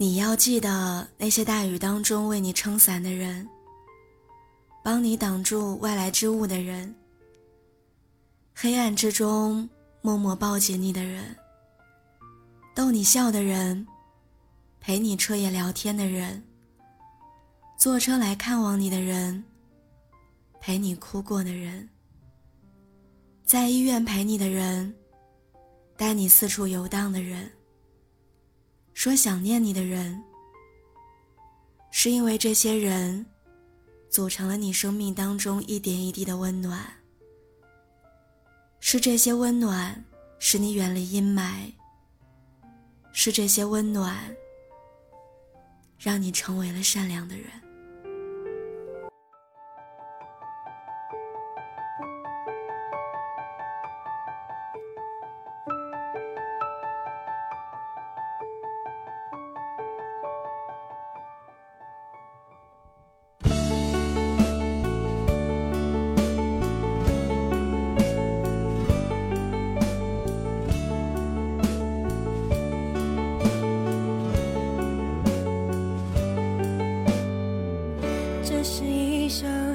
你要记得那些大雨当中为你撑伞的人，帮你挡住外来之物的人，黑暗之中默默抱紧你的人，逗你笑的人，陪你彻夜聊天的人，坐车来看望你的人，陪你哭过的人，在医院陪你的人，带你四处游荡的人。说想念你的人，是因为这些人组成了你生命当中一点一滴的温暖。是这些温暖使你远离阴霾，是这些温暖让你成为了善良的人。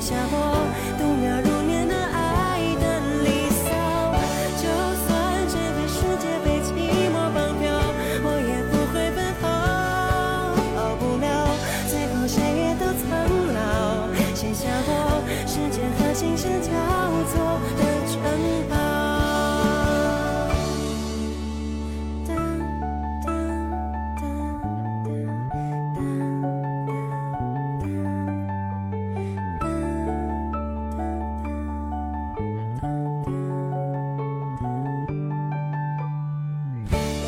写下我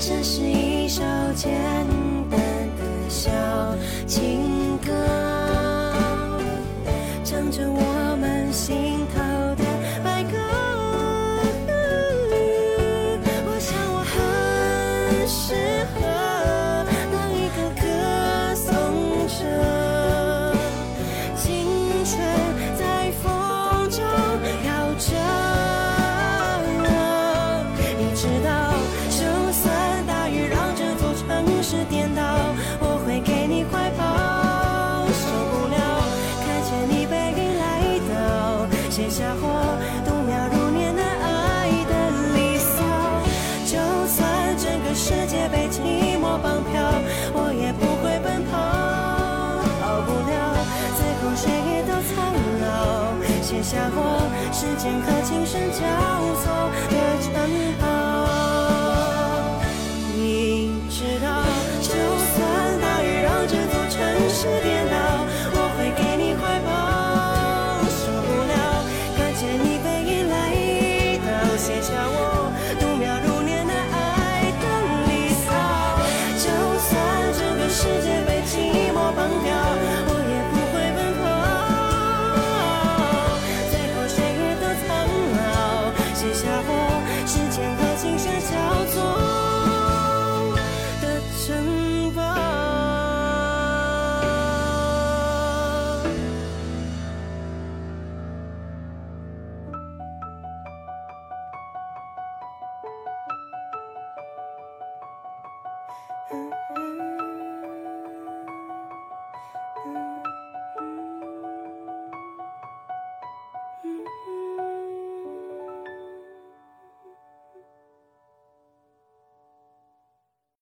这是一首简单的小情歌唱着我们心下过时间和琴声交错的城堡，你知道，就算大雨让这座城市颠倒，我会给你怀抱。受不了看见你背影来到，写下